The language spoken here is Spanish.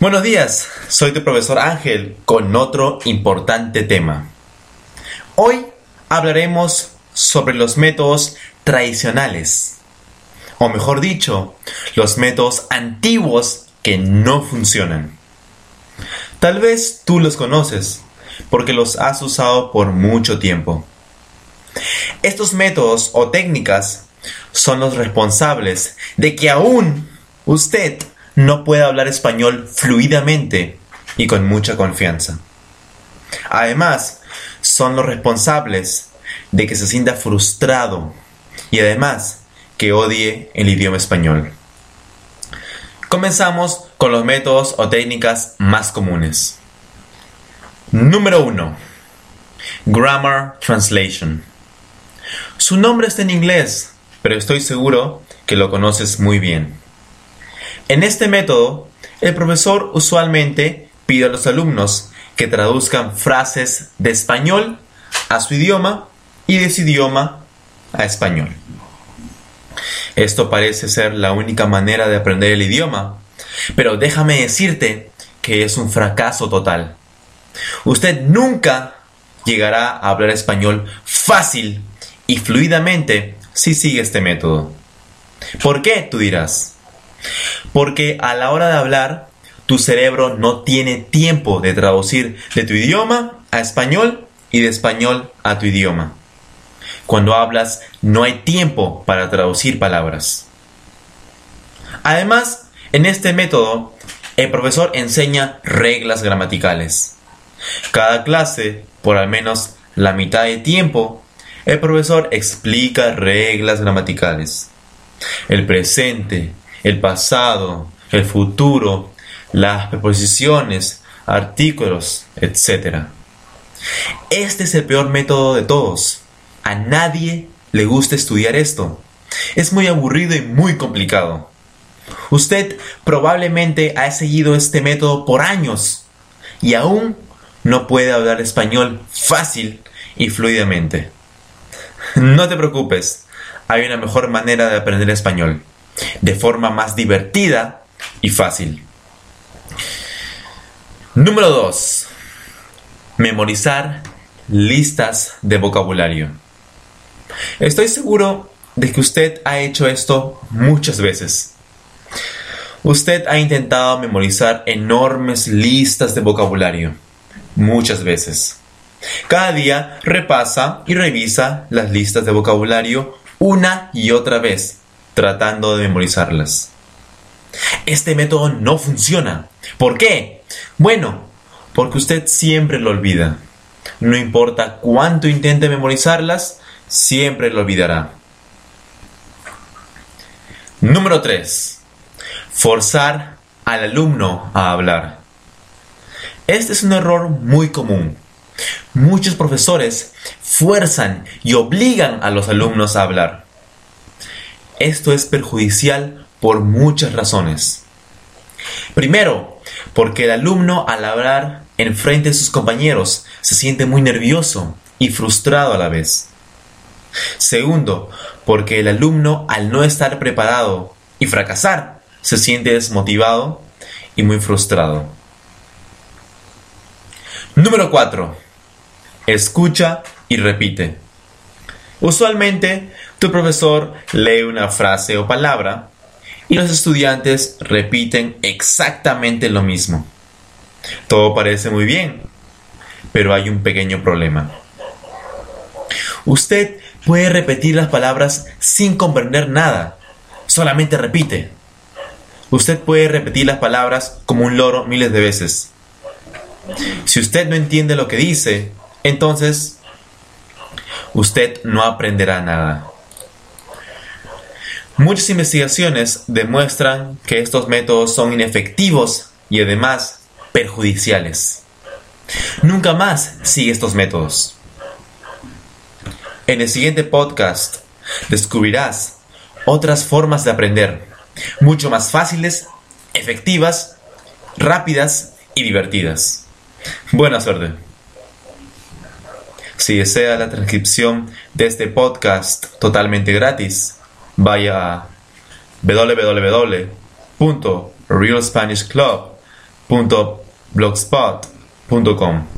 Buenos días, soy tu profesor Ángel con otro importante tema. Hoy hablaremos sobre los métodos tradicionales, o mejor dicho, los métodos antiguos que no funcionan. Tal vez tú los conoces, porque los has usado por mucho tiempo. Estos métodos o técnicas son los responsables de que aún usted no puede hablar español fluidamente y con mucha confianza. Además, son los responsables de que se sienta frustrado y además que odie el idioma español. Comenzamos con los métodos o técnicas más comunes. Número 1. Grammar Translation. Su nombre está en inglés, pero estoy seguro que lo conoces muy bien. En este método, el profesor usualmente pide a los alumnos que traduzcan frases de español a su idioma y de su idioma a español. Esto parece ser la única manera de aprender el idioma, pero déjame decirte que es un fracaso total. Usted nunca llegará a hablar español fácil y fluidamente si sigue este método. ¿Por qué? Tú dirás. Porque a la hora de hablar, tu cerebro no tiene tiempo de traducir de tu idioma a español y de español a tu idioma. Cuando hablas, no hay tiempo para traducir palabras. Además, en este método, el profesor enseña reglas gramaticales. Cada clase, por al menos la mitad de tiempo, el profesor explica reglas gramaticales. El presente, el pasado, el futuro, las preposiciones, artículos, etc. Este es el peor método de todos. A nadie le gusta estudiar esto. Es muy aburrido y muy complicado. Usted probablemente ha seguido este método por años y aún no puede hablar español fácil y fluidamente. No te preocupes, hay una mejor manera de aprender español de forma más divertida y fácil. Número 2. Memorizar listas de vocabulario. Estoy seguro de que usted ha hecho esto muchas veces. Usted ha intentado memorizar enormes listas de vocabulario muchas veces. Cada día repasa y revisa las listas de vocabulario una y otra vez tratando de memorizarlas. Este método no funciona. ¿Por qué? Bueno, porque usted siempre lo olvida. No importa cuánto intente memorizarlas, siempre lo olvidará. Número 3. Forzar al alumno a hablar. Este es un error muy común. Muchos profesores fuerzan y obligan a los alumnos a hablar. Esto es perjudicial por muchas razones. Primero, porque el alumno al hablar en frente de sus compañeros se siente muy nervioso y frustrado a la vez. Segundo, porque el alumno al no estar preparado y fracasar se siente desmotivado y muy frustrado. Número 4. Escucha y repite. Usualmente, tu profesor lee una frase o palabra y los estudiantes repiten exactamente lo mismo. Todo parece muy bien, pero hay un pequeño problema. Usted puede repetir las palabras sin comprender nada, solamente repite. Usted puede repetir las palabras como un loro miles de veces. Si usted no entiende lo que dice, entonces usted no aprenderá nada. Muchas investigaciones demuestran que estos métodos son inefectivos y además perjudiciales. Nunca más sigue estos métodos. En el siguiente podcast descubrirás otras formas de aprender, mucho más fáciles, efectivas, rápidas y divertidas. Buena suerte. Si desea la transcripción de este podcast totalmente gratis, vaya a www.realspanishclub.com www.blogspot.com